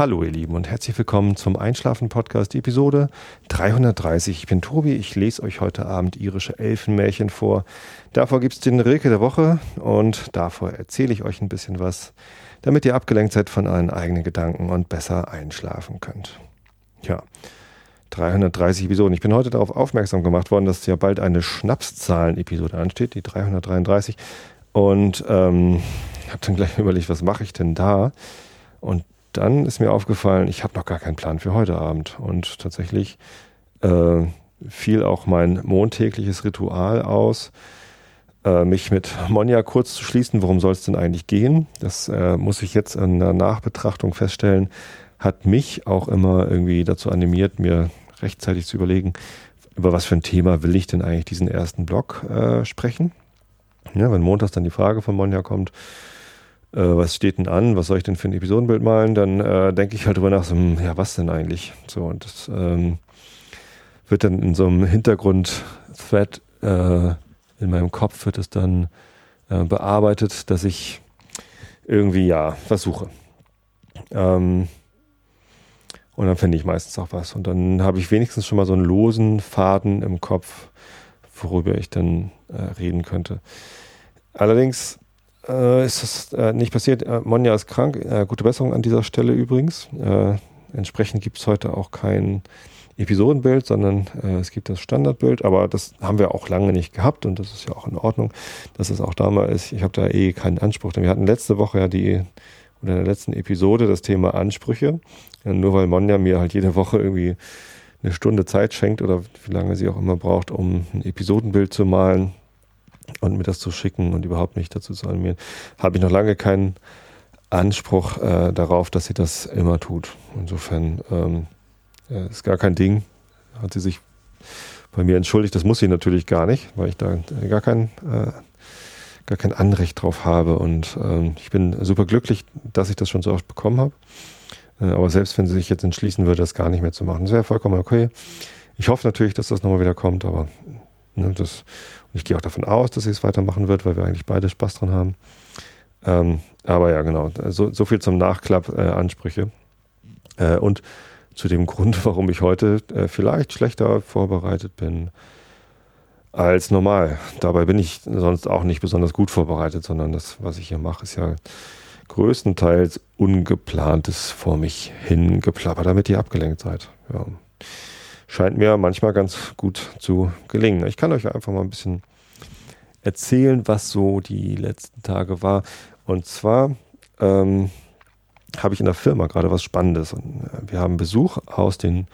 Hallo ihr Lieben und herzlich willkommen zum Einschlafen Podcast Episode 330. Ich bin Tobi, ich lese euch heute Abend irische Elfenmärchen vor. Davor gibt es den Rilke der Woche und davor erzähle ich euch ein bisschen was, damit ihr abgelenkt seid von euren eigenen Gedanken und besser einschlafen könnt. Ja, 330 Episoden. Ich bin heute darauf aufmerksam gemacht worden, dass ja bald eine Schnapszahlen-Episode ansteht, die 333. Und ähm, habe dann gleich überlegt, was mache ich denn da? Und dann ist mir aufgefallen, ich habe noch gar keinen Plan für heute Abend. Und tatsächlich äh, fiel auch mein montägliches Ritual aus, äh, mich mit Monja kurz zu schließen. Worum soll es denn eigentlich gehen? Das äh, muss ich jetzt in der Nachbetrachtung feststellen. Hat mich auch immer irgendwie dazu animiert, mir rechtzeitig zu überlegen, über was für ein Thema will ich denn eigentlich diesen ersten Blog äh, sprechen. Ja, wenn montags dann die Frage von Monja kommt, äh, was steht denn an, was soll ich denn für ein Episodenbild malen, dann äh, denke ich halt drüber nach, so, hm, ja, was denn eigentlich? So, und das ähm, wird dann in so einem Hintergrund-Thread äh, in meinem Kopf wird es dann äh, bearbeitet, dass ich irgendwie, ja, versuche. Ähm, und dann finde ich meistens auch was. Und dann habe ich wenigstens schon mal so einen losen Faden im Kopf, worüber ich dann äh, reden könnte. Allerdings äh, ist das äh, nicht passiert. Äh, Monja ist krank. Äh, gute Besserung an dieser Stelle übrigens. Äh, entsprechend gibt es heute auch kein Episodenbild, sondern äh, es gibt das Standardbild. Aber das haben wir auch lange nicht gehabt und das ist ja auch in Ordnung, dass es auch da mal ist. Ich habe da eh keinen Anspruch. Denn wir hatten letzte Woche ja die, oder in der letzten Episode das Thema Ansprüche. nur weil Monja mir halt jede Woche irgendwie eine Stunde Zeit schenkt oder wie lange sie auch immer braucht, um ein Episodenbild zu malen, und mir das zu schicken und überhaupt nicht dazu zu animieren, habe ich noch lange keinen Anspruch äh, darauf, dass sie das immer tut. Insofern ähm, äh, ist gar kein Ding. Hat sie sich bei mir entschuldigt. Das muss sie natürlich gar nicht, weil ich da gar kein, äh, gar kein Anrecht drauf habe. Und ähm, ich bin super glücklich, dass ich das schon so oft bekommen habe. Äh, aber selbst wenn sie sich jetzt entschließen würde, das gar nicht mehr zu machen, das wäre vollkommen okay. Ich hoffe natürlich, dass das nochmal wieder kommt, aber ne, das ich gehe auch davon aus, dass sie es weitermachen wird, weil wir eigentlich beide Spaß dran haben. Ähm, aber ja, genau. So, so viel zum Nachklapp äh. Äh, und zu dem Grund, warum ich heute äh, vielleicht schlechter vorbereitet bin als normal. Dabei bin ich sonst auch nicht besonders gut vorbereitet, sondern das, was ich hier mache, ist ja größtenteils ungeplantes vor mich hingeplappert, damit ihr abgelenkt seid. Ja scheint mir manchmal ganz gut zu gelingen. Ich kann euch einfach mal ein bisschen erzählen, was so die letzten Tage war. Und zwar ähm, habe ich in der Firma gerade was Spannendes. Äh, wir haben Besuch aus den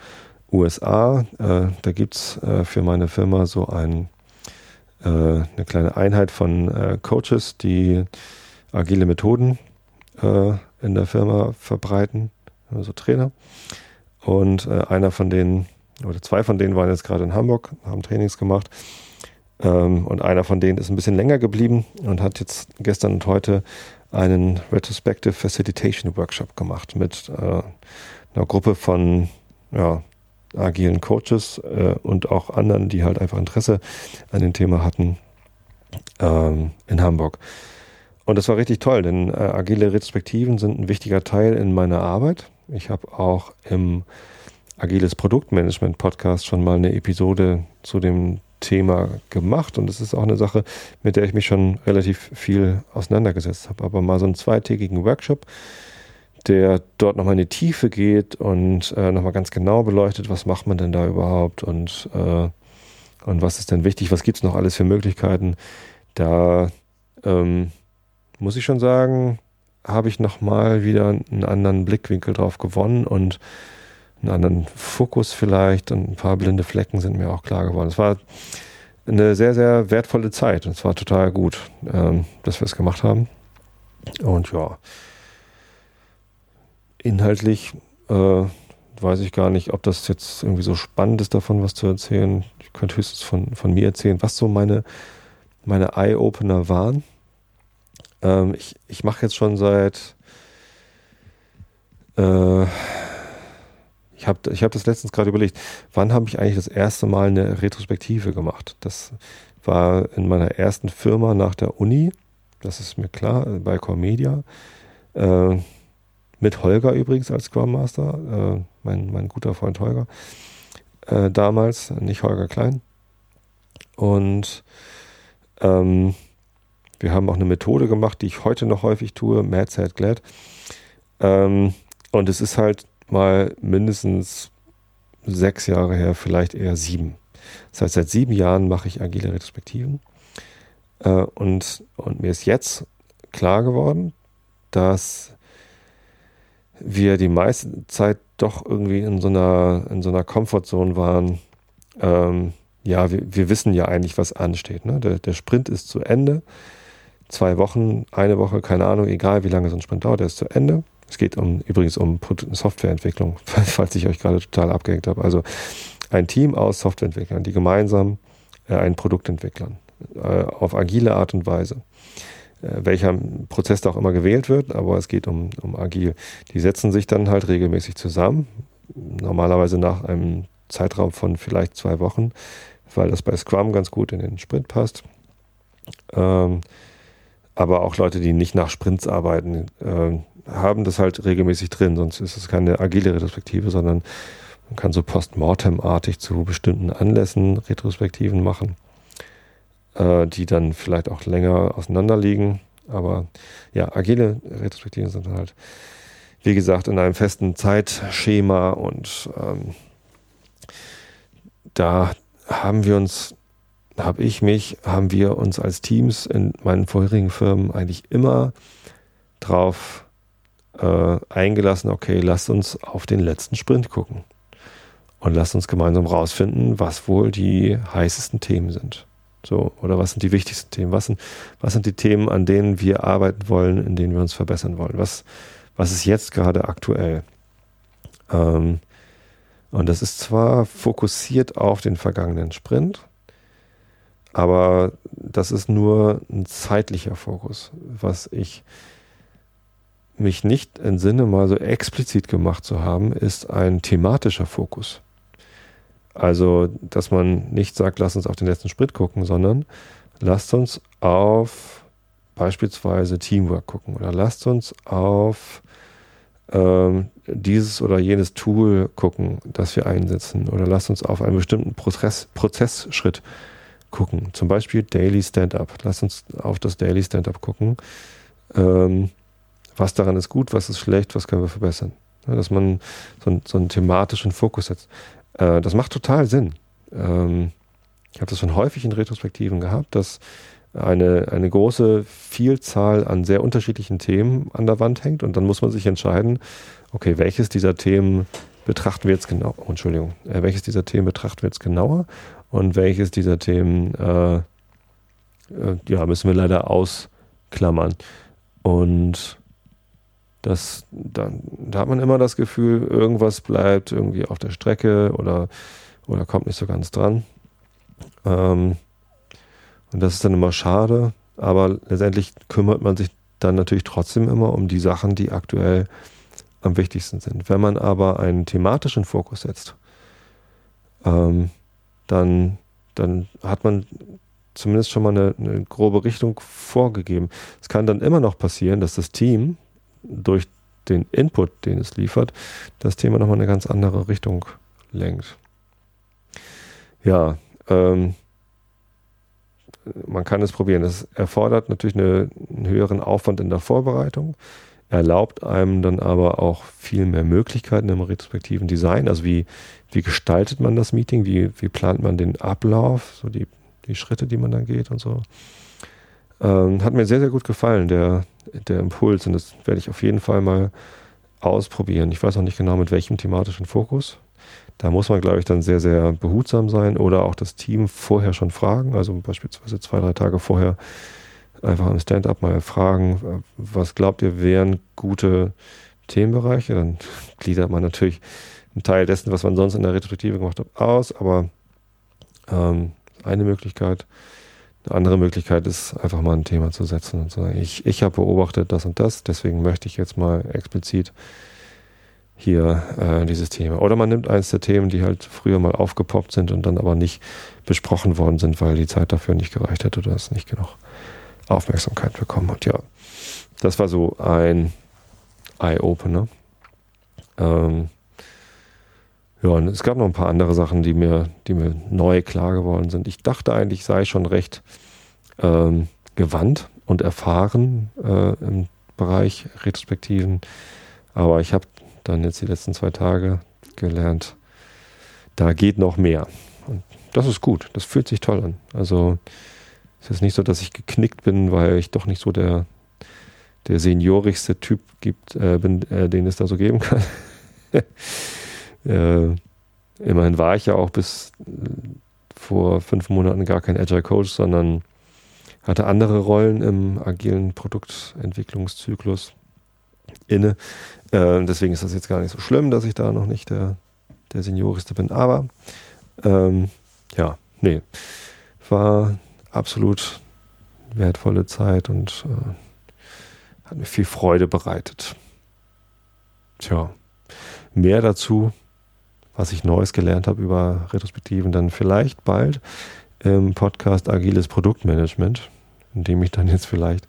USA. Äh, da gibt es äh, für meine Firma so ein, äh, eine kleine Einheit von äh, Coaches, die agile Methoden äh, in der Firma verbreiten, also Trainer. Und einer von denen oder zwei von denen waren jetzt gerade in Hamburg, haben Trainings gemacht. Ähm, und einer von denen ist ein bisschen länger geblieben und hat jetzt gestern und heute einen Retrospective Facilitation Workshop gemacht mit äh, einer Gruppe von ja, agilen Coaches äh, und auch anderen, die halt einfach Interesse an dem Thema hatten ähm, in Hamburg. Und das war richtig toll, denn äh, agile Retrospektiven sind ein wichtiger Teil in meiner Arbeit. Ich habe auch im Agiles Produktmanagement Podcast schon mal eine Episode zu dem Thema gemacht und das ist auch eine Sache, mit der ich mich schon relativ viel auseinandergesetzt habe. Aber mal so einen zweitägigen Workshop, der dort nochmal in die Tiefe geht und äh, nochmal ganz genau beleuchtet, was macht man denn da überhaupt und, äh, und was ist denn wichtig, was gibt es noch alles für Möglichkeiten. Da ähm, muss ich schon sagen, habe ich nochmal wieder einen anderen Blickwinkel drauf gewonnen und einen anderen Fokus vielleicht und ein paar blinde Flecken sind mir auch klar geworden. Es war eine sehr, sehr wertvolle Zeit und es war total gut, ähm, dass wir es gemacht haben. Und ja, inhaltlich äh, weiß ich gar nicht, ob das jetzt irgendwie so spannend ist, davon was zu erzählen. Ich könnte höchstens von, von mir erzählen, was so meine, meine Eye-Opener waren. Ähm, ich ich mache jetzt schon seit äh, ich habe ich hab das letztens gerade überlegt, wann habe ich eigentlich das erste Mal eine Retrospektive gemacht? Das war in meiner ersten Firma nach der Uni, das ist mir klar, bei Cormedia. Äh, mit Holger übrigens als Scrum Master, äh, mein, mein guter Freund Holger äh, damals, nicht Holger Klein. Und ähm, wir haben auch eine Methode gemacht, die ich heute noch häufig tue, Mad Sad Glad. Ähm, und es ist halt mal mindestens sechs Jahre her, vielleicht eher sieben. Das heißt, seit sieben Jahren mache ich agile Retrospektiven. Äh, und, und mir ist jetzt klar geworden, dass wir die meiste Zeit doch irgendwie in so einer, in so einer Comfortzone waren. Ähm, ja, wir, wir, wissen ja eigentlich, was ansteht. Ne? Der, der Sprint ist zu Ende. Zwei Wochen, eine Woche, keine Ahnung, egal wie lange so ein Sprint dauert, der ist zu Ende. Es geht um, übrigens um Softwareentwicklung, falls ich euch gerade total abgehängt habe. Also ein Team aus Softwareentwicklern, die gemeinsam äh, ein Produkt entwickeln, äh, auf agile Art und Weise. Äh, welcher Prozess da auch immer gewählt wird, aber es geht um, um agil. Die setzen sich dann halt regelmäßig zusammen, normalerweise nach einem Zeitraum von vielleicht zwei Wochen, weil das bei Scrum ganz gut in den Sprint passt. Ähm, aber auch Leute, die nicht nach Sprints arbeiten, äh, haben das halt regelmäßig drin, sonst ist es keine agile Retrospektive, sondern man kann so postmortem-artig zu bestimmten Anlässen Retrospektiven machen, äh, die dann vielleicht auch länger auseinander liegen. Aber ja, agile Retrospektiven sind halt, wie gesagt, in einem festen Zeitschema und ähm, da haben wir uns, habe ich mich, haben wir uns als Teams in meinen vorherigen Firmen eigentlich immer drauf äh, eingelassen, okay, lasst uns auf den letzten Sprint gucken. Und lasst uns gemeinsam rausfinden, was wohl die heißesten Themen sind. So, oder was sind die wichtigsten Themen? Was sind, was sind die Themen, an denen wir arbeiten wollen, in denen wir uns verbessern wollen? Was, was ist jetzt gerade aktuell? Ähm, und das ist zwar fokussiert auf den vergangenen Sprint, aber das ist nur ein zeitlicher Fokus. Was ich mich nicht entsinne, mal so explizit gemacht zu haben, ist ein thematischer Fokus. Also, dass man nicht sagt, lass uns auf den letzten Sprint gucken, sondern lasst uns auf beispielsweise Teamwork gucken oder lasst uns auf ähm, dieses oder jenes Tool gucken, das wir einsetzen oder lasst uns auf einen bestimmten Prozess, Prozessschritt gucken. Zum Beispiel Daily Stand-up. Lasst uns auf das Daily Stand-up gucken. Ähm, was daran ist gut, was ist schlecht, was können wir verbessern. Ja, dass man so, so, einen thematischen Fokus setzt. Äh, das macht total Sinn. Ähm, ich habe das schon häufig in Retrospektiven gehabt, dass eine, eine große Vielzahl an sehr unterschiedlichen Themen an der Wand hängt und dann muss man sich entscheiden, okay, welches dieser Themen betrachten wir jetzt genau, oh, Entschuldigung, äh, welches dieser Themen betrachten wir jetzt genauer und welches dieser Themen, äh, äh, ja, müssen wir leider ausklammern. Und das, da, da hat man immer das Gefühl, irgendwas bleibt irgendwie auf der Strecke oder, oder kommt nicht so ganz dran. Ähm, und das ist dann immer schade, aber letztendlich kümmert man sich dann natürlich trotzdem immer um die Sachen, die aktuell am wichtigsten sind. Wenn man aber einen thematischen Fokus setzt, ähm, dann, dann hat man zumindest schon mal eine, eine, grobe Richtung vorgegeben. Es kann dann immer noch passieren, dass das Team durch den Input, den es liefert, das Thema nochmal eine ganz andere Richtung lenkt. Ja, ähm, man kann es probieren. Es erfordert natürlich eine, einen höheren Aufwand in der Vorbereitung, erlaubt einem dann aber auch viel mehr Möglichkeiten im retrospektiven Design. Also wie, wie gestaltet man das Meeting, wie, wie plant man den Ablauf, so die, die Schritte, die man dann geht und so. Ähm, hat mir sehr, sehr gut gefallen, der, der Impuls. Und das werde ich auf jeden Fall mal ausprobieren. Ich weiß noch nicht genau mit welchem thematischen Fokus. Da muss man, glaube ich, dann sehr, sehr behutsam sein oder auch das Team vorher schon fragen. Also beispielsweise zwei, drei Tage vorher einfach im Stand-up mal fragen, was glaubt ihr wären gute Themenbereiche? Dann gliedert man natürlich einen Teil dessen, was man sonst in der Retrospektive gemacht hat, aus. Aber ähm, eine Möglichkeit. Eine andere Möglichkeit ist, einfach mal ein Thema zu setzen und zu sagen, ich, ich habe beobachtet das und das, deswegen möchte ich jetzt mal explizit hier äh, dieses Thema. Oder man nimmt eins der Themen, die halt früher mal aufgepoppt sind und dann aber nicht besprochen worden sind, weil die Zeit dafür nicht gereicht hat oder es nicht genug Aufmerksamkeit bekommen hat. Ja, das war so ein, Eye-Opener. Ähm, ja, und es gab noch ein paar andere Sachen, die mir, die mir neu klar geworden sind. Ich dachte eigentlich, sei schon recht ähm, gewandt und erfahren äh, im Bereich Retrospektiven. Aber ich habe dann jetzt die letzten zwei Tage gelernt, da geht noch mehr. Und das ist gut, das fühlt sich toll an. Also es ist nicht so, dass ich geknickt bin, weil ich doch nicht so der, der seniorigste Typ gibt, äh, bin, äh, den es da so geben kann. äh, immerhin war ich ja auch bis äh, vor fünf Monaten gar kein Agile Coach, sondern hatte andere Rollen im agilen Produktentwicklungszyklus inne. Äh, deswegen ist das jetzt gar nicht so schlimm, dass ich da noch nicht der, der Senioriste bin. Aber ähm, ja, nee, war absolut wertvolle Zeit und äh, hat mir viel Freude bereitet. Tja, mehr dazu, was ich Neues gelernt habe über Retrospektiven, dann vielleicht bald im Podcast Agiles Produktmanagement in dem ich dann jetzt vielleicht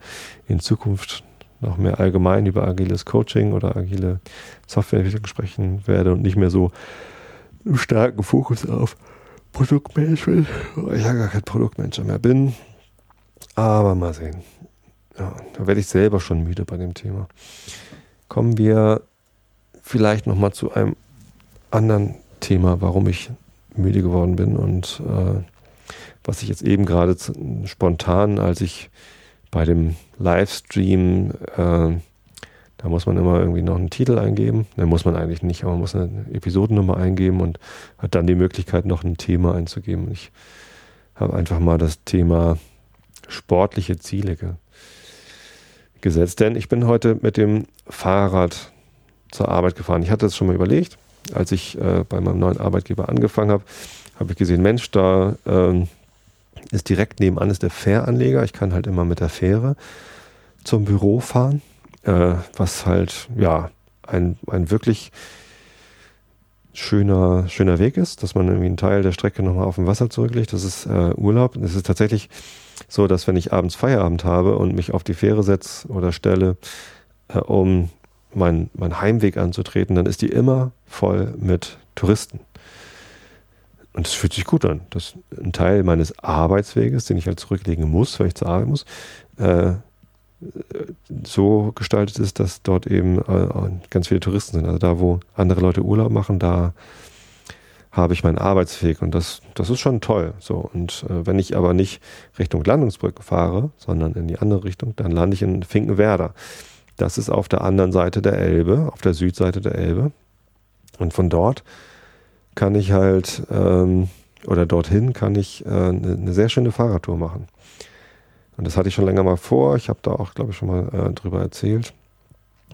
in Zukunft noch mehr allgemein über agiles Coaching oder agile Softwareentwicklung sprechen werde und nicht mehr so einen starken Fokus auf Produktmanagement, weil ich ja gar kein Produktmanager mehr bin. Aber mal sehen. Ja, da werde ich selber schon müde bei dem Thema. Kommen wir vielleicht nochmal zu einem anderen Thema, warum ich müde geworden bin und äh, was ich jetzt eben gerade spontan, als ich bei dem Livestream, äh, da muss man immer irgendwie noch einen Titel eingeben. Da muss man eigentlich nicht, aber man muss eine Episodennummer eingeben und hat dann die Möglichkeit, noch ein Thema einzugeben. Ich habe einfach mal das Thema sportliche Ziele ge gesetzt, denn ich bin heute mit dem Fahrrad zur Arbeit gefahren. Ich hatte es schon mal überlegt, als ich äh, bei meinem neuen Arbeitgeber angefangen habe, habe ich gesehen, Mensch, da ähm, ist direkt nebenan ist der Fähranleger. Ich kann halt immer mit der Fähre zum Büro fahren, äh, was halt ja ein, ein wirklich schöner, schöner Weg ist, dass man irgendwie einen Teil der Strecke nochmal auf dem Wasser zurücklegt. Das ist äh, Urlaub. Es ist tatsächlich so, dass wenn ich abends Feierabend habe und mich auf die Fähre setze oder stelle, äh, um meinen mein Heimweg anzutreten, dann ist die immer voll mit Touristen. Und das fühlt sich gut an. Das ist ein Teil meines Arbeitsweges, den ich halt zurücklegen muss, weil ich zur Arbeit muss, äh, so gestaltet ist, dass dort eben äh, ganz viele Touristen sind. Also da, wo andere Leute Urlaub machen, da habe ich meinen Arbeitsweg und das, das ist schon toll. So und äh, wenn ich aber nicht Richtung Landungsbrücke fahre, sondern in die andere Richtung, dann lande ich in Finkenwerder. Das ist auf der anderen Seite der Elbe, auf der Südseite der Elbe. Und von dort kann ich halt, ähm, oder dorthin kann ich äh, eine, eine sehr schöne Fahrradtour machen. Und das hatte ich schon länger mal vor. Ich habe da auch, glaube ich, schon mal äh, drüber erzählt.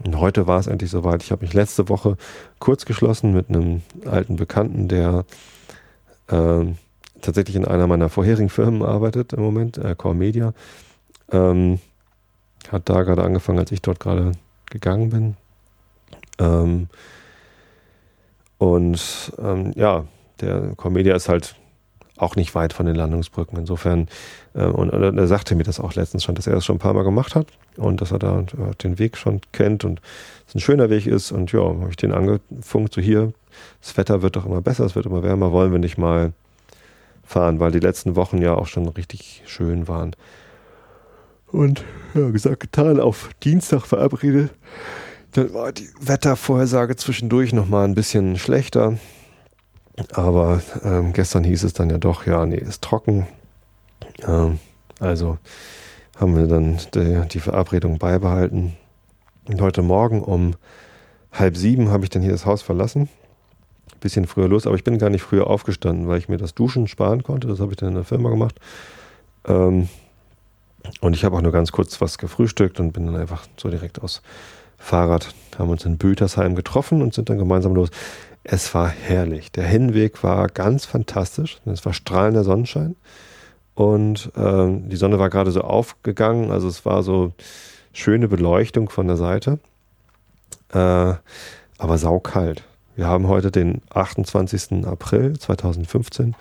Und heute war es endlich soweit. Ich habe mich letzte Woche kurz geschlossen mit einem alten Bekannten, der äh, tatsächlich in einer meiner vorherigen Firmen arbeitet im Moment, äh, Core Media. Ähm, hat da gerade angefangen, als ich dort gerade gegangen bin. Ähm, und ähm, ja, der Comedia ist halt auch nicht weit von den Landungsbrücken. Insofern, äh, und, und er sagte mir das auch letztens schon, dass er das schon ein paar Mal gemacht hat und dass er da äh, den Weg schon kennt und es ein schöner Weg ist. Und ja, habe ich den angefunkt, so hier, das Wetter wird doch immer besser, es wird immer wärmer, wollen wir nicht mal fahren, weil die letzten Wochen ja auch schon richtig schön waren. Und ja, gesagt, getan, auf Dienstag verabredet. Dann war die Wettervorhersage zwischendurch nochmal ein bisschen schlechter. Aber ähm, gestern hieß es dann ja doch, ja, nee, ist trocken. Ähm, also haben wir dann die, die, Verabredung beibehalten. Und heute Morgen um halb sieben habe ich dann hier das Haus verlassen. Bisschen früher los, aber ich bin gar nicht früher aufgestanden, weil ich mir das Duschen sparen konnte. Das habe ich dann in der Firma gemacht. Ähm, und ich habe auch nur ganz kurz was gefrühstückt und bin dann einfach so direkt aus Fahrrad, haben uns in Bötersheim getroffen und sind dann gemeinsam los. Es war herrlich. Der Hinweg war ganz fantastisch. Es war strahlender Sonnenschein und ähm, die Sonne war gerade so aufgegangen. Also es war so schöne Beleuchtung von der Seite, äh, aber saukalt. Wir haben heute den 28. April 2015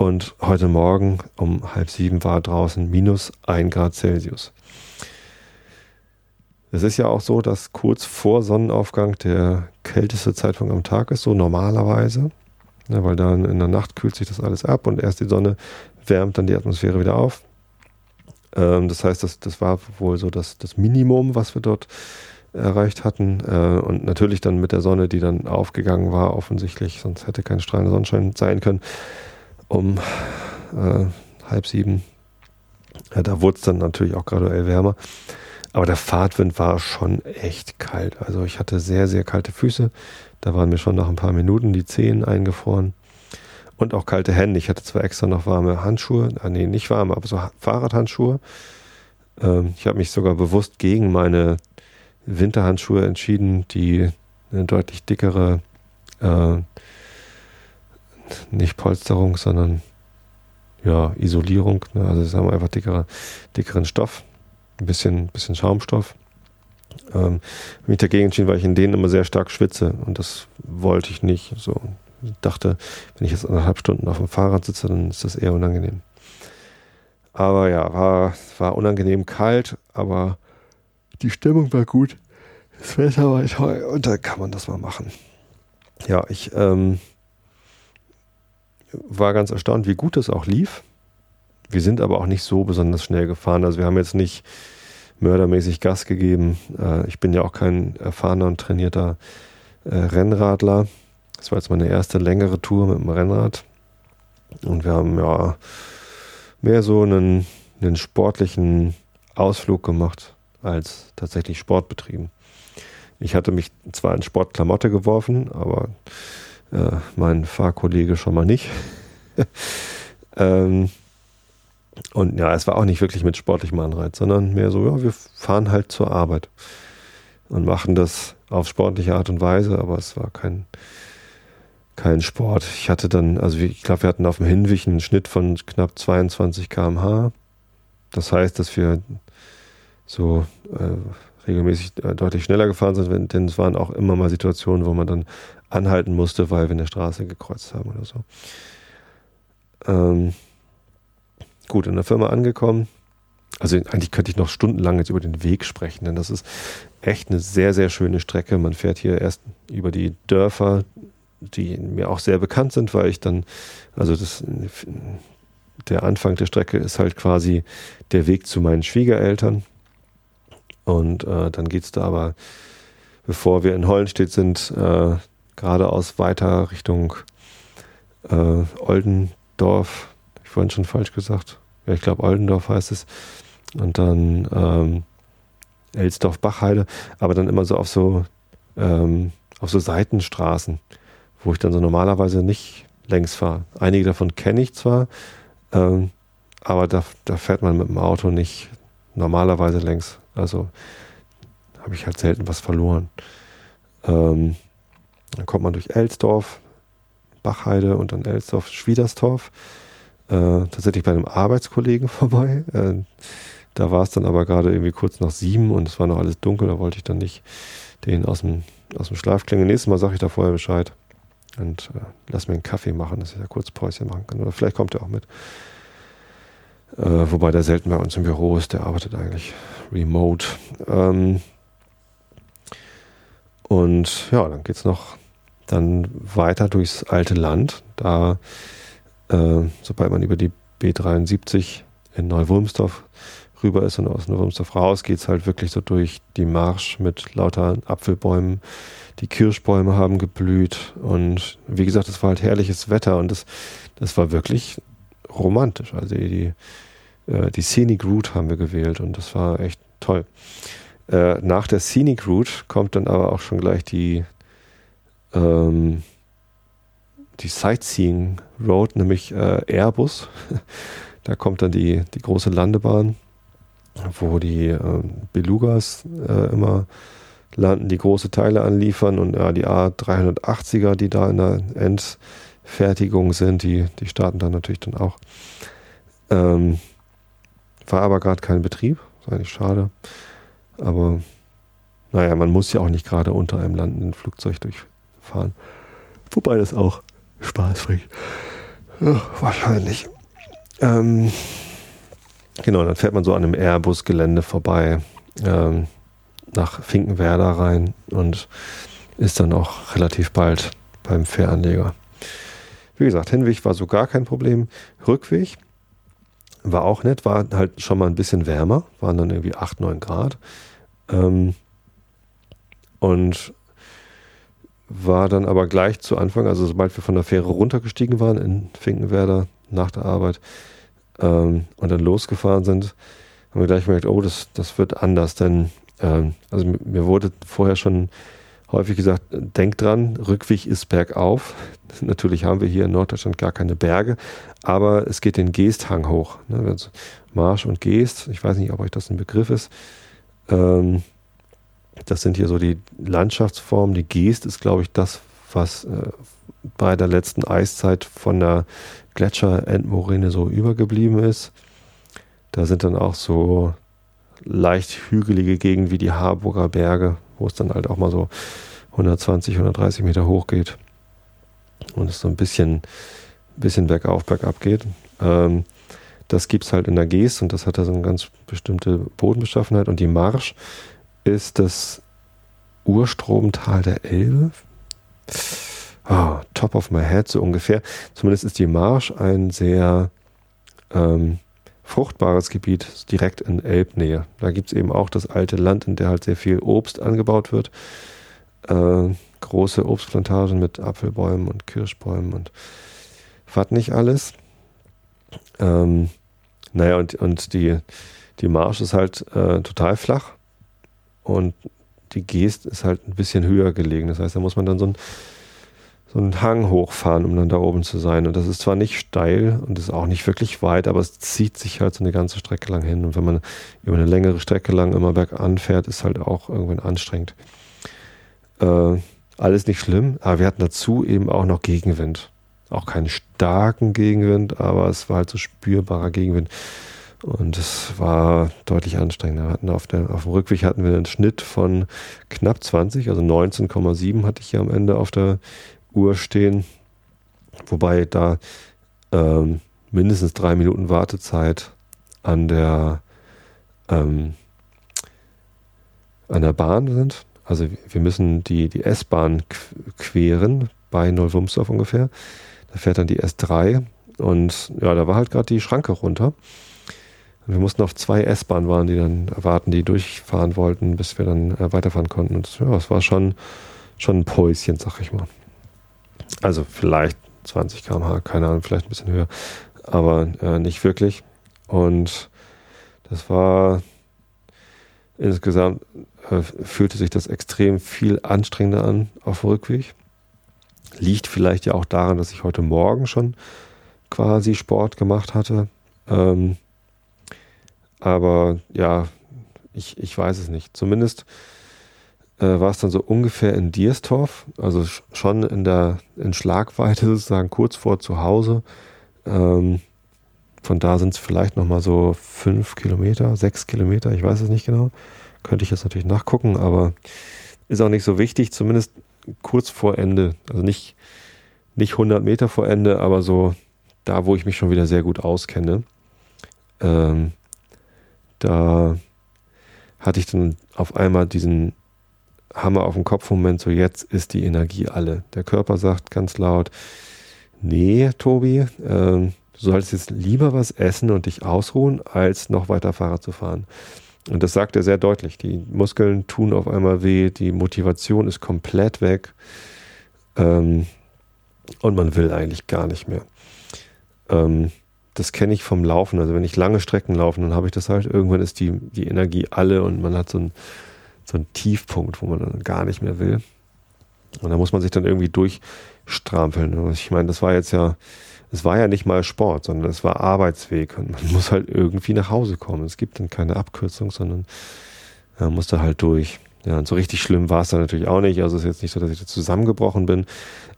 und heute Morgen um halb sieben war draußen minus ein Grad Celsius. Es ist ja auch so, dass kurz vor Sonnenaufgang der kälteste Zeitpunkt am Tag ist, so normalerweise. Ja, weil dann in der Nacht kühlt sich das alles ab und erst die Sonne wärmt dann die Atmosphäre wieder auf. Ähm, das heißt, das, das war wohl so das, das Minimum, was wir dort erreicht hatten. Äh, und natürlich dann mit der Sonne, die dann aufgegangen war, offensichtlich, sonst hätte kein strahlender Sonnenschein sein können, um äh, halb sieben. Ja, da wurde es dann natürlich auch graduell wärmer. Aber der Fahrtwind war schon echt kalt. Also ich hatte sehr, sehr kalte Füße. Da waren mir schon nach ein paar Minuten die Zehen eingefroren. Und auch kalte Hände. Ich hatte zwar extra noch warme Handschuhe, ah, nee, nicht warme, aber so Fahrradhandschuhe. Ähm, ich habe mich sogar bewusst gegen meine Winterhandschuhe entschieden, die eine deutlich dickere, äh, nicht Polsterung, sondern ja, Isolierung, ne? also sagen wir einfach dickere, dickeren Stoff, ein bisschen, bisschen Schaumstoff. Ähm, mich dagegen entschieden, weil ich in denen immer sehr stark schwitze und das wollte ich nicht. So ich dachte, wenn ich jetzt anderthalb Stunden auf dem Fahrrad sitze, dann ist das eher unangenehm. Aber ja, war, war unangenehm kalt, aber die Stimmung war gut. Das Wetter war toll und da kann man das mal machen. Ja, ich ähm, war ganz erstaunt, wie gut das auch lief. Wir sind aber auch nicht so besonders schnell gefahren. Also wir haben jetzt nicht mördermäßig Gas gegeben. Äh, ich bin ja auch kein erfahrener und trainierter äh, Rennradler. Das war jetzt meine erste längere Tour mit dem Rennrad. Und wir haben ja mehr so einen, einen sportlichen Ausflug gemacht als tatsächlich Sport betrieben. Ich hatte mich zwar in Sportklamotte geworfen, aber äh, mein Fahrkollege schon mal nicht. ähm, und ja, es war auch nicht wirklich mit sportlichem Anreiz, sondern mehr so, ja, wir fahren halt zur Arbeit und machen das auf sportliche Art und Weise, aber es war kein, kein Sport. Ich hatte dann, also ich glaube, wir hatten auf dem Hinweg einen Schnitt von knapp 22 km/h. Das heißt, dass wir so äh, regelmäßig äh, deutlich schneller gefahren sind, denn es waren auch immer mal Situationen, wo man dann anhalten musste, weil wir eine Straße gekreuzt haben oder so. Ähm, gut, in der Firma angekommen. Also eigentlich könnte ich noch stundenlang jetzt über den Weg sprechen, denn das ist echt eine sehr, sehr schöne Strecke. Man fährt hier erst über die Dörfer, die mir auch sehr bekannt sind, weil ich dann, also das, der Anfang der Strecke ist halt quasi der Weg zu meinen Schwiegereltern. Und äh, dann geht es da aber, bevor wir in Hollenstedt sind, äh, geradeaus weiter Richtung äh, Oldendorf. Ich vorhin schon falsch gesagt. Ja, ich glaube, Oldendorf heißt es. Und dann ähm, Elsdorf-Bachheide, aber dann immer so auf so ähm, auf so Seitenstraßen, wo ich dann so normalerweise nicht längs fahre. Einige davon kenne ich zwar, ähm, aber da, da fährt man mit dem Auto nicht normalerweise längs. Also habe ich halt selten was verloren. Ähm, dann kommt man durch Elsdorf, Bachheide und dann Elsdorf, Schwiedersdorf. Äh, tatsächlich bei einem Arbeitskollegen vorbei. Äh, da war es dann aber gerade irgendwie kurz nach sieben und es war noch alles dunkel. Da wollte ich dann nicht den aus dem, aus dem Schlaf klingen. Nächstes Mal sage ich da vorher Bescheid und äh, lass mir einen Kaffee machen, dass ich da kurz Päuschen machen kann. Oder vielleicht kommt er auch mit. Äh, wobei der selten bei uns im Büro ist, der arbeitet eigentlich remote. Ähm, und ja, dann geht es noch dann weiter durchs alte Land. Da, äh, sobald man über die B73 in Neuwulmsdorf rüber ist und aus Neuwulmsdorf raus, geht es halt wirklich so durch die Marsch mit lauter Apfelbäumen. Die Kirschbäume haben geblüht und wie gesagt, es war halt herrliches Wetter und das, das war wirklich romantisch. Also die, die, äh, die Scenic Route haben wir gewählt und das war echt toll. Äh, nach der Scenic Route kommt dann aber auch schon gleich die, ähm, die Sightseeing Road, nämlich äh, Airbus. da kommt dann die, die große Landebahn, wo die äh, Belugas äh, immer landen, die große Teile anliefern und ja, die A380er, die da in der Endfertigung sind, die, die starten dann natürlich dann auch. Ähm, war aber gerade kein Betrieb, ist eigentlich schade. Aber naja, man muss ja auch nicht gerade unter einem landenden Flugzeug durchfahren. Wobei das auch Spaß bringt. Wahrscheinlich. Ähm, genau, dann fährt man so an einem Airbus-Gelände vorbei. Ähm, nach Finkenwerder rein und ist dann auch relativ bald beim Fähranleger. Wie gesagt, Hinweg war so gar kein Problem. Rückweg war auch nett, war halt schon mal ein bisschen wärmer, waren dann irgendwie 8, 9 Grad. Ähm, und war dann aber gleich zu Anfang, also sobald wir von der Fähre runtergestiegen waren in Finkenwerder nach der Arbeit ähm, und dann losgefahren sind, haben wir gleich gemerkt, oh, das, das wird anders, denn ähm, also mir wurde vorher schon häufig gesagt, denk dran, Rückweg ist bergauf. Natürlich haben wir hier in Norddeutschland gar keine Berge, aber es geht den Geesthang hoch. Ne? Marsch und Geest, ich weiß nicht, ob euch das ein Begriff ist. Ähm, das sind hier so die Landschaftsformen. Die Geest ist, glaube ich, das, was äh, bei der letzten Eiszeit von der Gletscherendmoräne so übergeblieben ist. Da sind dann auch so leicht hügelige Gegenden wie die Harburger Berge, wo es dann halt auch mal so 120, 130 Meter hoch geht und es so ein bisschen, bisschen bergauf, bergab geht. Ähm, das gibt es halt in der Geest und das hat da so eine ganz bestimmte Bodenbeschaffenheit. Und die Marsch ist das Urstromtal der Elbe. Oh, top of my head, so ungefähr. Zumindest ist die Marsch ein sehr ähm, fruchtbares Gebiet direkt in Elbnähe. Da gibt es eben auch das alte Land, in der halt sehr viel Obst angebaut wird. Äh, große Obstplantagen mit Apfelbäumen und Kirschbäumen und was nicht alles. Ähm, naja, und, und die, die Marsch ist halt äh, total flach und die Geest ist halt ein bisschen höher gelegen. Das heißt, da muss man dann so ein so einen Hang hochfahren, um dann da oben zu sein. Und das ist zwar nicht steil und ist auch nicht wirklich weit, aber es zieht sich halt so eine ganze Strecke lang hin. Und wenn man über eine längere Strecke lang immer bergan fährt, ist halt auch irgendwann anstrengend. Äh, alles nicht schlimm, aber wir hatten dazu eben auch noch Gegenwind. Auch keinen starken Gegenwind, aber es war halt so spürbarer Gegenwind. Und es war deutlich anstrengender. Wir hatten auf, der, auf dem Rückweg hatten wir einen Schnitt von knapp 20, also 19,7 hatte ich hier am Ende auf der Uhr stehen. Wobei da ähm, mindestens drei Minuten Wartezeit an der, ähm, an der Bahn sind. Also wir müssen die, die S-Bahn queren bei Neuwumsdorf ungefähr. Da fährt dann die S3 und ja, da war halt gerade die Schranke runter. Wir mussten auf zwei S-Bahnen waren, die dann warten, die durchfahren wollten, bis wir dann äh, weiterfahren konnten. Und ja, es war schon, schon ein Päuschen, sag ich mal. Also vielleicht 20 km/h, keine Ahnung, vielleicht ein bisschen höher, aber äh, nicht wirklich. Und das war insgesamt äh, fühlte sich das extrem viel anstrengender an auf dem Rückweg. Liegt vielleicht ja auch daran, dass ich heute Morgen schon quasi Sport gemacht hatte. Ähm, aber ja, ich, ich weiß es nicht. Zumindest war es dann so ungefähr in Dierstorf, also schon in der in Schlagweite sozusagen kurz vor zu Hause. Ähm, von da sind es vielleicht nochmal so fünf Kilometer, sechs Kilometer, ich weiß es nicht genau. Könnte ich jetzt natürlich nachgucken, aber ist auch nicht so wichtig, zumindest kurz vor Ende. Also nicht, nicht 100 Meter vor Ende, aber so da, wo ich mich schon wieder sehr gut auskenne. Ähm, da hatte ich dann auf einmal diesen Hammer auf dem Kopf Moment, so jetzt ist die Energie alle. Der Körper sagt ganz laut, nee, Tobi, äh, du solltest jetzt lieber was essen und dich ausruhen, als noch weiter Fahrrad zu fahren. Und das sagt er sehr deutlich. Die Muskeln tun auf einmal weh, die Motivation ist komplett weg ähm, und man will eigentlich gar nicht mehr. Ähm, das kenne ich vom Laufen. Also wenn ich lange Strecken laufe, dann habe ich das halt, irgendwann ist die, die Energie alle und man hat so ein so ein Tiefpunkt, wo man dann gar nicht mehr will. Und da muss man sich dann irgendwie durchstrampeln. Ich meine, das war jetzt ja, es war ja nicht mal Sport, sondern es war Arbeitsweg und man muss halt irgendwie nach Hause kommen. Es gibt dann keine Abkürzung, sondern man muss da halt durch. Ja, und so richtig schlimm war es dann natürlich auch nicht. Also es ist jetzt nicht so, dass ich da zusammengebrochen bin,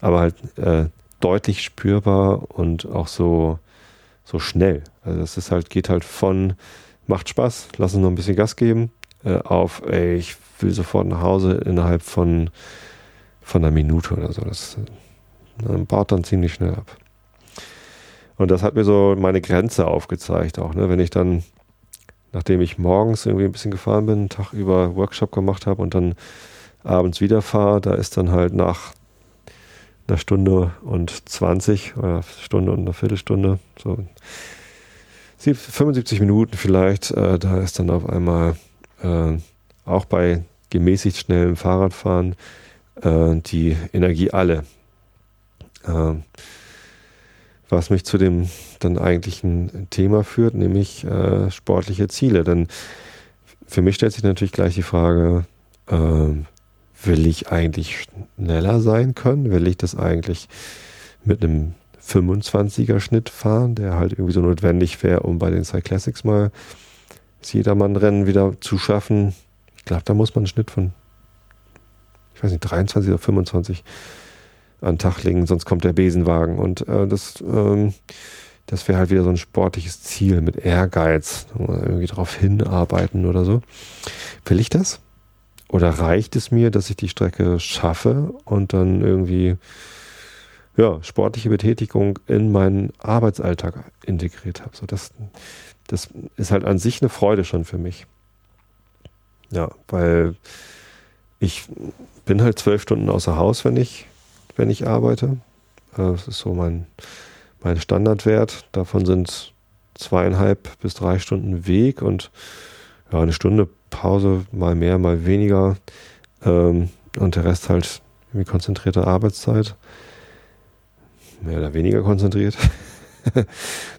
aber halt äh, deutlich spürbar und auch so, so schnell. Also es ist halt, geht halt von macht Spaß, lass uns noch ein bisschen Gas geben, äh, auf, ey, ich will sofort nach Hause innerhalb von, von einer Minute oder so. Das äh, baut dann ziemlich schnell ab. Und das hat mir so meine Grenze aufgezeigt auch, ne? wenn ich dann nachdem ich morgens irgendwie ein bisschen gefahren bin, einen Tag über Workshop gemacht habe und dann abends wieder fahre, da ist dann halt nach einer Stunde und 20 oder Stunde und eine Viertelstunde, so 75 Minuten vielleicht, äh, da ist dann auf einmal äh, auch bei gemäßigt schnellem Fahrradfahren äh, die Energie alle. Äh, was mich zu dem dann eigentlichen Thema führt, nämlich äh, sportliche Ziele. Denn für mich stellt sich natürlich gleich die Frage, äh, will ich eigentlich schneller sein können? Will ich das eigentlich mit einem 25er Schnitt fahren, der halt irgendwie so notwendig wäre, um bei den Cyclassics mal das Jedermann-Rennen wieder zu schaffen? Ich glaube, da muss man einen Schnitt von, ich weiß nicht, 23 oder 25 an den Tag legen, sonst kommt der Besenwagen. Und äh, das, ähm, das wäre halt wieder so ein sportliches Ziel mit Ehrgeiz, irgendwie darauf hinarbeiten oder so. Will ich das? Oder reicht es mir, dass ich die Strecke schaffe und dann irgendwie ja, sportliche Betätigung in meinen Arbeitsalltag integriert habe? So, das, das ist halt an sich eine Freude schon für mich. Ja, weil ich bin halt zwölf Stunden außer Haus, wenn ich, wenn ich arbeite. Äh, das ist so mein, mein Standardwert. Davon sind zweieinhalb bis drei Stunden Weg und ja, eine Stunde Pause, mal mehr, mal weniger. Ähm, und der Rest halt irgendwie konzentrierte Arbeitszeit. Mehr oder weniger konzentriert.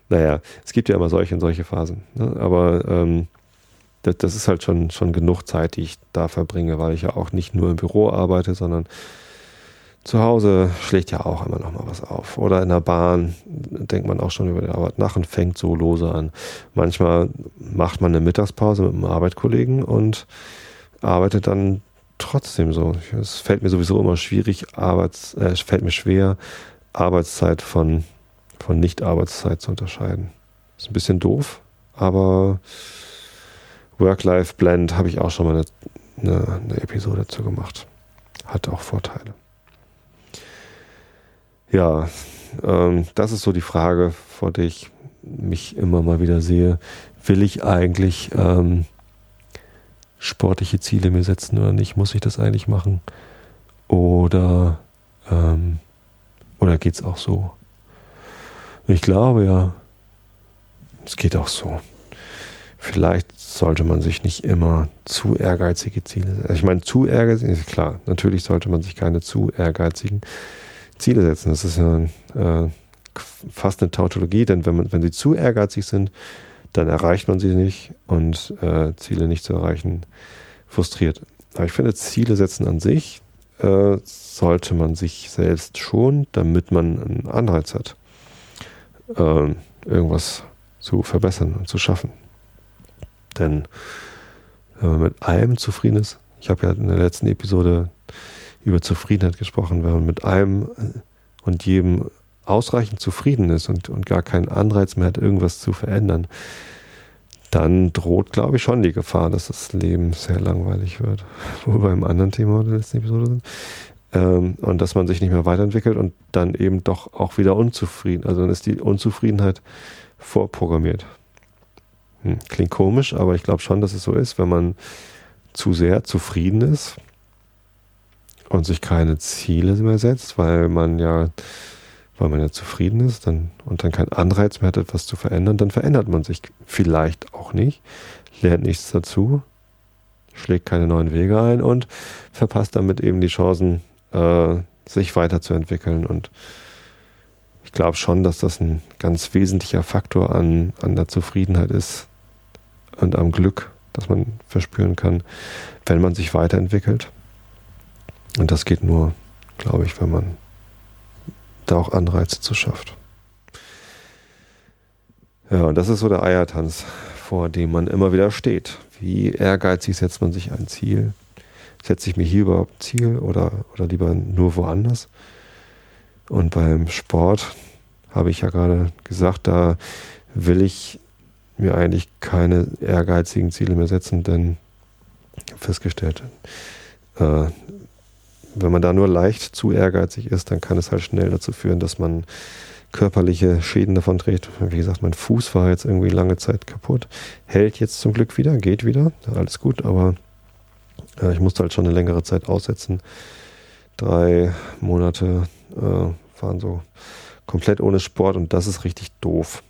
naja, es gibt ja immer solche und solche Phasen. Ne? Aber ähm, das, das, ist halt schon, schon genug Zeit, die ich da verbringe, weil ich ja auch nicht nur im Büro arbeite, sondern zu Hause schlägt ja auch immer noch mal was auf. Oder in der Bahn denkt man auch schon über die Arbeit nach und fängt so lose an. Manchmal macht man eine Mittagspause mit einem Arbeitskollegen und arbeitet dann trotzdem so. Es fällt mir sowieso immer schwierig, Arbeits, äh, fällt mir schwer, Arbeitszeit von, von Nicht-Arbeitszeit zu unterscheiden. Ist ein bisschen doof, aber Work-Life-Blend habe ich auch schon mal eine, eine, eine Episode dazu gemacht. Hat auch Vorteile. Ja, ähm, das ist so die Frage, vor der ich mich immer mal wieder sehe. Will ich eigentlich ähm, sportliche Ziele mir setzen oder nicht? Muss ich das eigentlich machen? Oder, ähm, oder geht es auch so? Ich glaube ja, es geht auch so. Vielleicht sollte man sich nicht immer zu ehrgeizige Ziele setzen. Ich meine, zu ehrgeizig ist klar. Natürlich sollte man sich keine zu ehrgeizigen Ziele setzen. Das ist ja äh, fast eine Tautologie, denn wenn, man, wenn sie zu ehrgeizig sind, dann erreicht man sie nicht und äh, Ziele nicht zu erreichen frustriert. Aber ich finde, Ziele setzen an sich äh, sollte man sich selbst schon, damit man einen Anreiz hat, äh, irgendwas zu verbessern und zu schaffen. Denn wenn man mit allem zufrieden ist, ich habe ja in der letzten Episode über Zufriedenheit gesprochen, wenn man mit allem und jedem ausreichend zufrieden ist und, und gar keinen Anreiz mehr hat, irgendwas zu verändern, dann droht, glaube ich, schon die Gefahr, dass das Leben sehr langweilig wird. Wo wir beim anderen Thema der letzten Episode sind. Ähm, und dass man sich nicht mehr weiterentwickelt und dann eben doch auch wieder unzufrieden. Also dann ist die Unzufriedenheit vorprogrammiert. Hm, klingt komisch, aber ich glaube schon, dass es so ist, wenn man zu sehr zufrieden ist, und sich keine Ziele mehr setzt, weil man ja, weil man ja zufrieden ist dann, und dann keinen Anreiz mehr hat, etwas zu verändern, dann verändert man sich vielleicht auch nicht, lernt nichts dazu, schlägt keine neuen Wege ein und verpasst damit eben die Chancen, äh, sich weiterzuentwickeln. Und ich glaube schon, dass das ein ganz wesentlicher Faktor an, an der Zufriedenheit ist und am Glück, das man verspüren kann, wenn man sich weiterentwickelt. Und das geht nur, glaube ich, wenn man da auch Anreize zu schafft. Ja, und das ist so der Eiertanz, vor dem man immer wieder steht. Wie ehrgeizig setzt man sich ein Ziel? Setze ich mir hier überhaupt ein Ziel oder, oder lieber nur woanders? Und beim Sport habe ich ja gerade gesagt, da will ich mir eigentlich keine ehrgeizigen Ziele mehr setzen, denn festgestellt, äh, wenn man da nur leicht zu ehrgeizig ist, dann kann es halt schnell dazu führen, dass man körperliche Schäden davon trägt. Wie gesagt, mein Fuß war jetzt irgendwie lange Zeit kaputt. Hält jetzt zum Glück wieder, geht wieder, alles gut, aber äh, ich musste halt schon eine längere Zeit aussetzen. Drei Monate äh, waren so komplett ohne Sport und das ist richtig doof.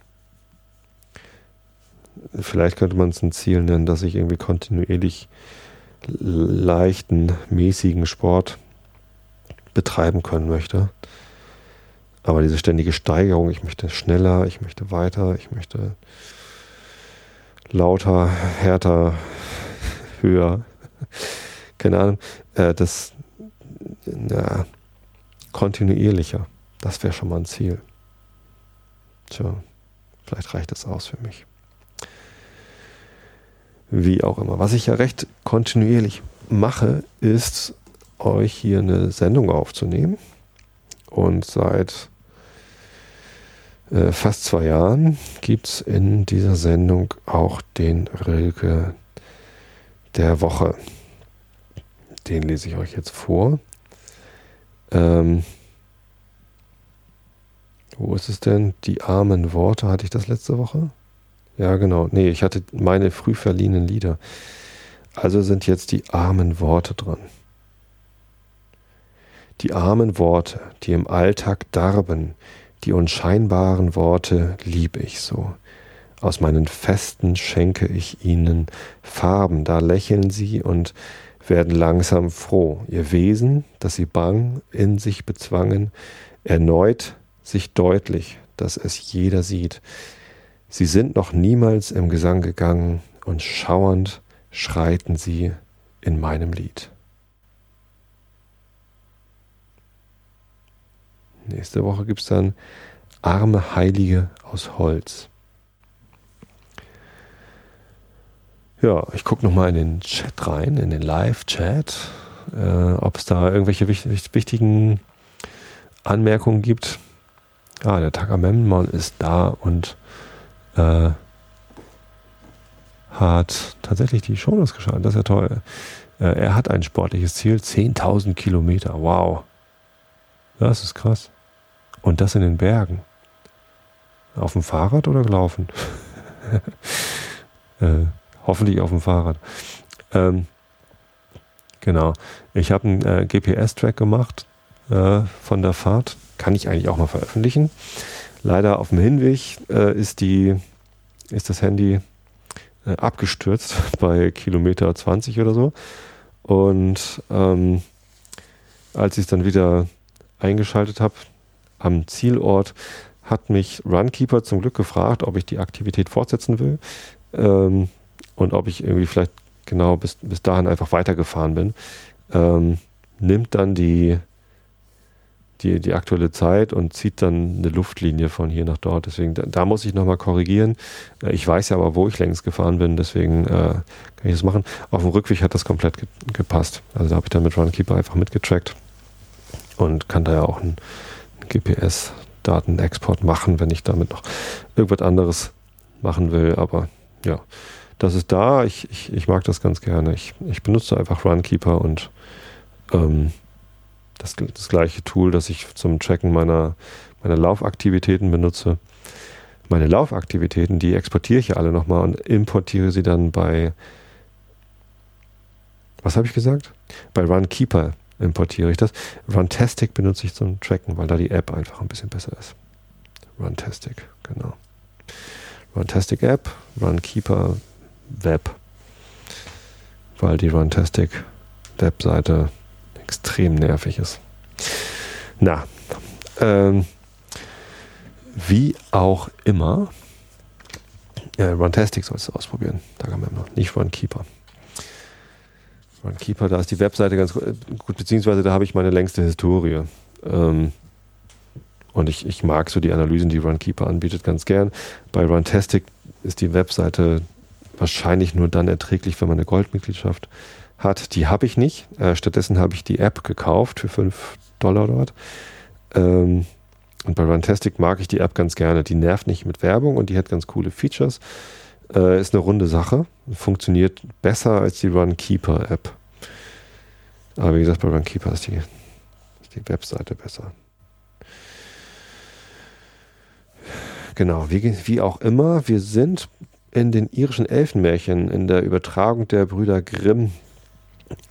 Vielleicht könnte man es ein Ziel nennen, dass ich irgendwie kontinuierlich leichten, mäßigen Sport betreiben können möchte. Aber diese ständige Steigerung, ich möchte schneller, ich möchte weiter, ich möchte lauter, härter, höher, keine Ahnung, äh, das na, kontinuierlicher, das wäre schon mal ein Ziel. Tja, vielleicht reicht das aus für mich. Wie auch immer. Was ich ja recht kontinuierlich mache, ist euch hier eine Sendung aufzunehmen. Und seit äh, fast zwei Jahren gibt es in dieser Sendung auch den Rilke der Woche. Den lese ich euch jetzt vor. Ähm, wo ist es denn? Die armen Worte. Hatte ich das letzte Woche? Ja, genau. Nee, ich hatte meine früh verliehenen Lieder. Also sind jetzt die armen Worte dran. Die armen Worte, die im Alltag darben, die unscheinbaren Worte lieb ich so. Aus meinen Festen schenke ich ihnen Farben, da lächeln sie und werden langsam froh. Ihr Wesen, das sie bang in sich bezwangen, erneut sich deutlich, dass es jeder sieht. Sie sind noch niemals im Gesang gegangen und schauernd schreiten sie in meinem Lied. Nächste Woche gibt es dann arme Heilige aus Holz. Ja, ich gucke nochmal in den Chat rein, in den Live-Chat, äh, ob es da irgendwelche wichtig, wichtigen Anmerkungen gibt. Ah, der Tagamemnon ist da und äh, hat tatsächlich die Shownotes geschaut. Das ist ja toll. Äh, er hat ein sportliches Ziel, 10.000 Kilometer. Wow. Das ist krass. Und das in den Bergen. Auf dem Fahrrad oder gelaufen? äh, hoffentlich auf dem Fahrrad. Ähm, genau. Ich habe einen äh, GPS-Track gemacht äh, von der Fahrt. Kann ich eigentlich auch mal veröffentlichen. Leider auf dem Hinweg äh, ist, die, ist das Handy äh, abgestürzt bei Kilometer 20 oder so. Und ähm, als ich es dann wieder eingeschaltet habe, am Zielort hat mich Runkeeper zum Glück gefragt, ob ich die Aktivität fortsetzen will ähm, und ob ich irgendwie vielleicht genau bis, bis dahin einfach weitergefahren bin. Ähm, nimmt dann die, die, die aktuelle Zeit und zieht dann eine Luftlinie von hier nach dort. Deswegen, da, da muss ich nochmal korrigieren. Äh, ich weiß ja aber, wo ich längst gefahren bin, deswegen äh, kann ich das machen. Auf dem Rückweg hat das komplett ge gepasst. Also da habe ich dann mit Runkeeper einfach mitgetrackt und kann da ja auch ein GPS-Datenexport machen, wenn ich damit noch irgendwas anderes machen will. Aber ja, das ist da. Ich, ich, ich mag das ganz gerne. Ich, ich benutze einfach Runkeeper und ähm, das, das gleiche Tool, das ich zum Tracken meiner, meiner Laufaktivitäten benutze. Meine Laufaktivitäten, die exportiere ich ja alle nochmal und importiere sie dann bei, was habe ich gesagt? Bei Runkeeper importiere ich das. Runtastic benutze ich zum Tracken, weil da die App einfach ein bisschen besser ist. Runtastic, genau. Runtastic App, Runkeeper Web, weil die Runtastic Webseite extrem nervig ist. Na, ähm, wie auch immer, ja, Runtastic sollst du ausprobieren. Da kann man noch nicht Runkeeper. Runkeeper, da ist die Webseite ganz gut, beziehungsweise da habe ich meine längste Historie. Ähm, und ich, ich mag so die Analysen, die Runkeeper anbietet, ganz gern. Bei Runtastic ist die Webseite wahrscheinlich nur dann erträglich, wenn man eine Goldmitgliedschaft hat. Die habe ich nicht. Äh, stattdessen habe ich die App gekauft für 5 Dollar dort. Ähm, und bei Runtastic mag ich die App ganz gerne. Die nervt nicht mit Werbung und die hat ganz coole Features. Äh, ist eine runde Sache. Funktioniert besser als die Runkeeper-App. Aber wie gesagt, bei Runkeeper ist die, ist die Webseite besser. genau, wie, wie auch immer, wir sind in den irischen Elfenmärchen in der Übertragung der Brüder Grimm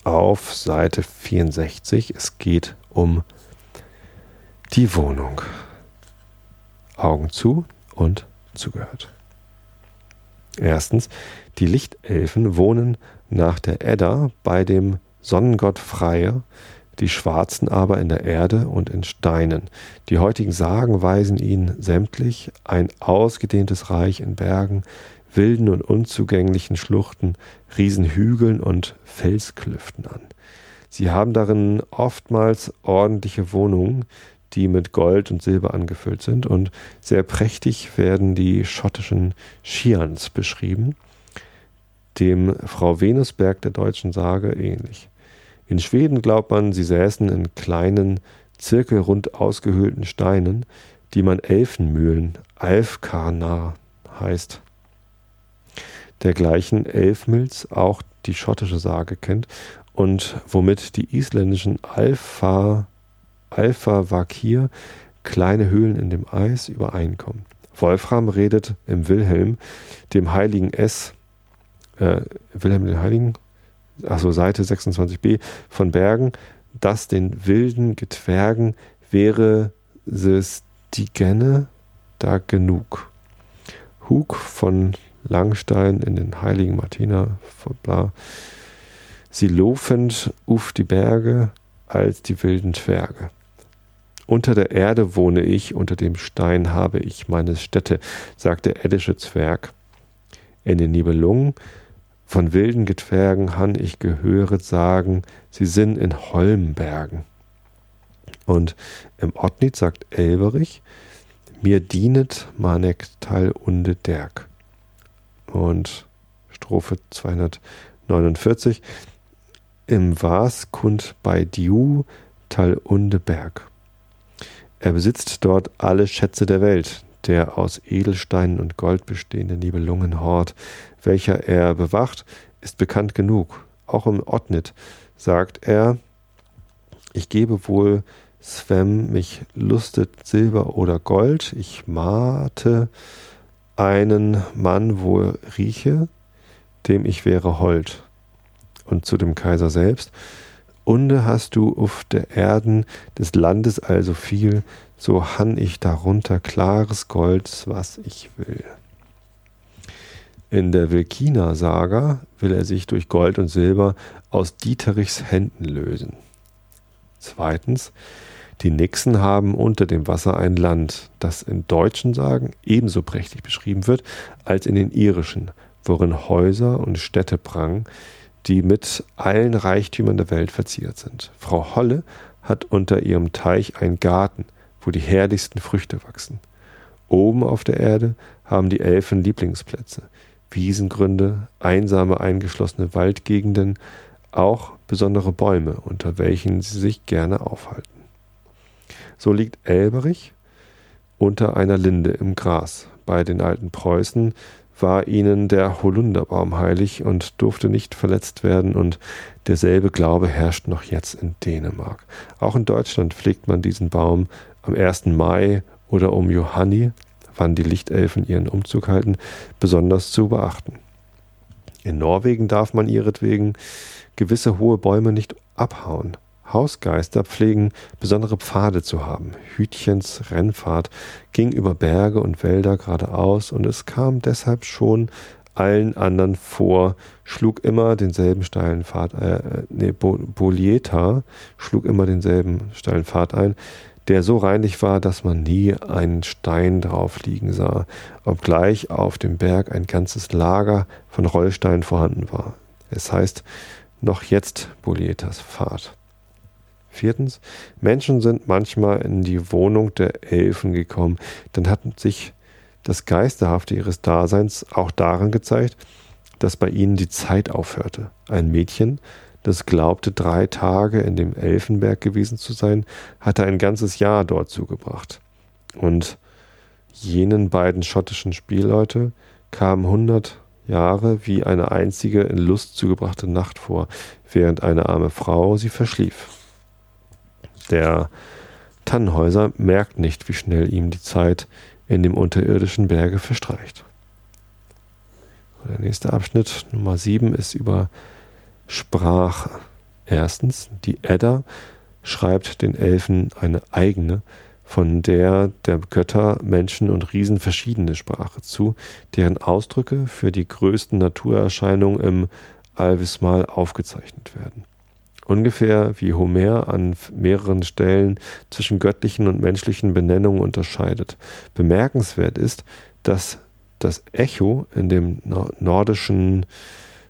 auf Seite 64. Es geht um die Wohnung. Augen zu und zugehört. Erstens, die Lichtelfen wohnen nach der Edda bei dem Sonnengott Freie, die Schwarzen aber in der Erde und in Steinen. Die heutigen Sagen weisen ihnen sämtlich ein ausgedehntes Reich in Bergen, wilden und unzugänglichen Schluchten, Riesenhügeln und Felsklüften an. Sie haben darin oftmals ordentliche Wohnungen, die mit Gold und Silber angefüllt sind und sehr prächtig werden die schottischen Shians beschrieben, dem Frau Venusberg der deutschen Sage ähnlich. In Schweden glaubt man, sie säßen in kleinen, zirkelrund ausgehöhlten Steinen, die man Elfenmühlen, Alfkarnar heißt dergleichen Elfmils auch die schottische Sage kennt und womit die isländischen Alpha, Alpha Vakir, kleine Höhlen in dem Eis, übereinkommen. Wolfram redet im Wilhelm, dem heiligen S, äh, Wilhelm den Heiligen, also Seite 26b, von Bergen, dass den wilden Getwergen wäre es die Genne da genug. Hug von Langstein in den heiligen Martina, bla. Sie laufend uf die Berge als die wilden Zwerge. Unter der Erde wohne ich, unter dem Stein habe ich meine Stätte, sagt der eddische Zwerg. In den Nibelungen von wilden Getwergen han ich gehöret sagen, sie sind in Holmbergen. Und im Ottnit sagt Elberich, mir dienet manek teil unde Derg und Strophe 249. Im Was kund bei Diu Tal Undeberg. Er besitzt dort alle Schätze der Welt, der aus Edelsteinen und Gold bestehende Nibelungenhort, welcher er bewacht, ist bekannt genug. Auch im Ottnit sagt er, ich gebe wohl Svem mich lustet Silber oder Gold, ich mate einen Mann wohl rieche, dem ich wäre hold. Und zu dem Kaiser selbst, Unde hast du auf der Erden des Landes also viel, so han ich darunter klares Gold, was ich will. In der Wilkina-Saga will er sich durch Gold und Silber aus Dieterichs Händen lösen. Zweitens, die Nixen haben unter dem Wasser ein Land, das in deutschen Sagen ebenso prächtig beschrieben wird als in den irischen, worin Häuser und Städte prangen, die mit allen Reichtümern der Welt verziert sind. Frau Holle hat unter ihrem Teich einen Garten, wo die herrlichsten Früchte wachsen. Oben auf der Erde haben die Elfen Lieblingsplätze, Wiesengründe, einsame eingeschlossene Waldgegenden, auch besondere Bäume, unter welchen sie sich gerne aufhalten. So liegt Elberich unter einer Linde im Gras. Bei den alten Preußen war ihnen der Holunderbaum heilig und durfte nicht verletzt werden, und derselbe Glaube herrscht noch jetzt in Dänemark. Auch in Deutschland pflegt man diesen Baum am 1. Mai oder um Johanni, wann die Lichtelfen ihren Umzug halten, besonders zu beachten. In Norwegen darf man ihretwegen gewisse hohe Bäume nicht abhauen. Hausgeister pflegen besondere Pfade zu haben. Hütchens Rennfahrt ging über Berge und Wälder geradeaus und es kam deshalb schon allen anderen vor, schlug immer denselben steilen Pfad, äh, nee, Bolieta schlug immer denselben steilen Pfad ein, der so reinlich war, dass man nie einen Stein drauf liegen sah, obgleich auf dem Berg ein ganzes Lager von Rollsteinen vorhanden war. Es heißt noch jetzt Bolietas Pfad. Viertens, Menschen sind manchmal in die Wohnung der Elfen gekommen. Dann hat sich das Geisterhafte ihres Daseins auch darin gezeigt, dass bei ihnen die Zeit aufhörte. Ein Mädchen, das glaubte, drei Tage in dem Elfenberg gewesen zu sein, hatte ein ganzes Jahr dort zugebracht. Und jenen beiden schottischen Spielleute kamen hundert Jahre wie eine einzige in Lust zugebrachte Nacht vor, während eine arme Frau sie verschlief. Der Tannenhäuser merkt nicht, wie schnell ihm die Zeit in dem unterirdischen Berge verstreicht. Der nächste Abschnitt, Nummer 7, ist über Sprache. Erstens, die Edda schreibt den Elfen eine eigene, von der der Götter, Menschen und Riesen verschiedene Sprache zu, deren Ausdrücke für die größten Naturerscheinungen im Alvismal aufgezeichnet werden. Ungefähr wie Homer an mehreren Stellen zwischen göttlichen und menschlichen Benennungen unterscheidet. Bemerkenswert ist, dass das Echo in dem nordischen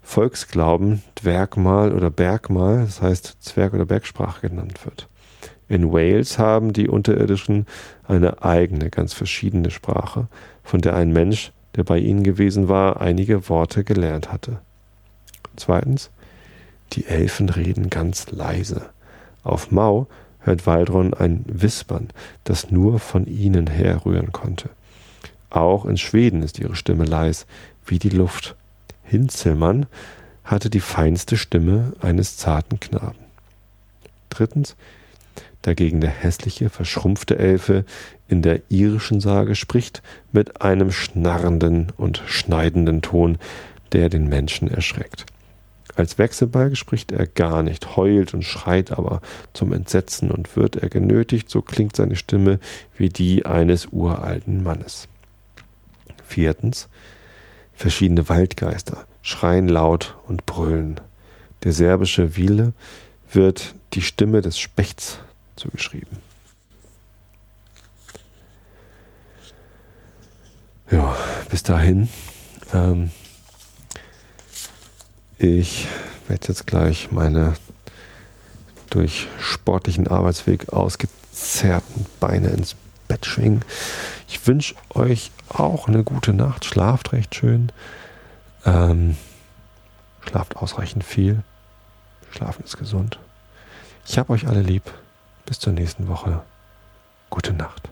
Volksglauben Dwergmal oder Bergmal, das heißt Zwerg- oder Bergsprache genannt wird. In Wales haben die Unterirdischen eine eigene, ganz verschiedene Sprache, von der ein Mensch, der bei ihnen gewesen war, einige Worte gelernt hatte. Zweitens, die Elfen reden ganz leise. Auf Mau hört Waldron ein Wispern, das nur von ihnen herrühren konnte. Auch in Schweden ist ihre Stimme leis, wie die Luft. Hinzelmann hatte die feinste Stimme eines zarten Knaben. Drittens, dagegen der hässliche, verschrumpfte Elfe in der irischen Sage spricht mit einem schnarrenden und schneidenden Ton, der den Menschen erschreckt. Als Wechselbalg spricht er gar nicht, heult und schreit aber zum Entsetzen und wird er genötigt, so klingt seine Stimme wie die eines uralten Mannes. Viertens, verschiedene Waldgeister schreien laut und brüllen. Der serbische Wille wird die Stimme des Spechts zugeschrieben. Ja, bis dahin. Ähm, ich werde jetzt gleich meine durch sportlichen Arbeitsweg ausgezerrten Beine ins Bett schwingen. Ich wünsche euch auch eine gute Nacht. Schlaft recht schön. Ähm, schlaft ausreichend viel. Schlafen ist gesund. Ich habe euch alle lieb. Bis zur nächsten Woche. Gute Nacht.